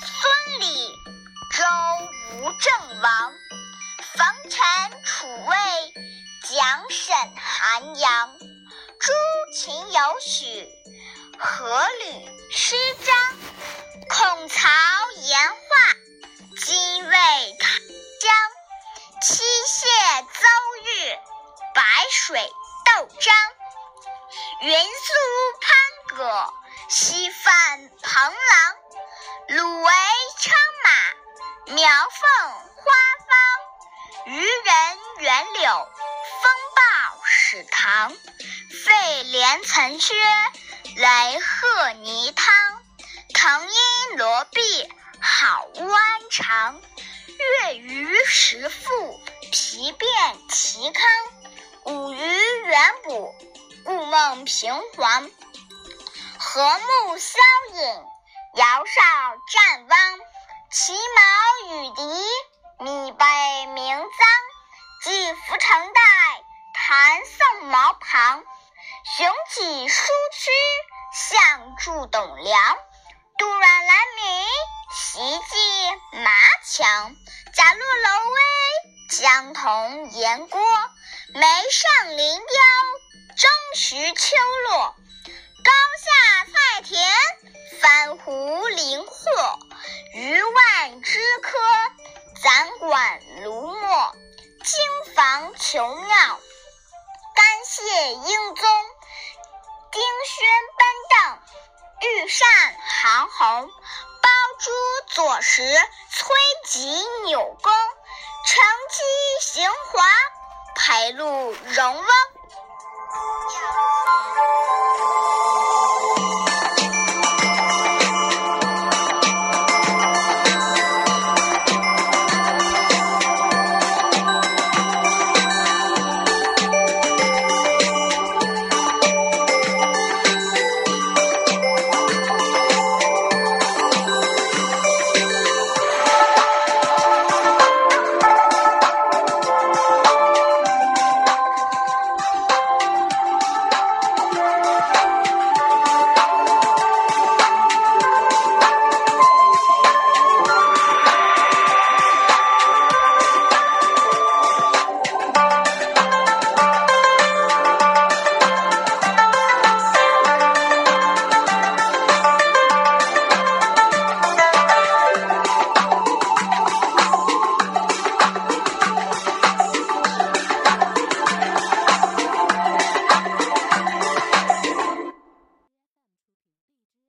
孙李，周吴郑王。冯陈楚魏，蒋沈韩杨。诸秦有许，阖闾施张。孔曹颜画，精卫唐姜。七谢邹豫，白水斗张。云苏攀葛，西犯彭郎。鲁为称马，苗凤花方。渔人袁柳，风暴始唐。废连岑靴，雷鹤泥汤。藤阴罗壁，好弯长。月余食父，皮遍其康。五鱼远捕，故梦平黄。和睦萧隐，尧舜战汪。其矛与敌，米被名臧。既服成带，弹送毛旁。雄起舒屈，象筑董梁。杜阮兰陵，习祭马强。贾洛楼威，江童岩郭。梅上林雕，争徐秋落。高下菜田，翻湖林壑。鱼万枝柯，攒管芦墨。经房求妙，干谢英宗。丁轩班邓，御膳韩侯。包珠左石，崔吉纽弓。乘机行华，培路荣翁。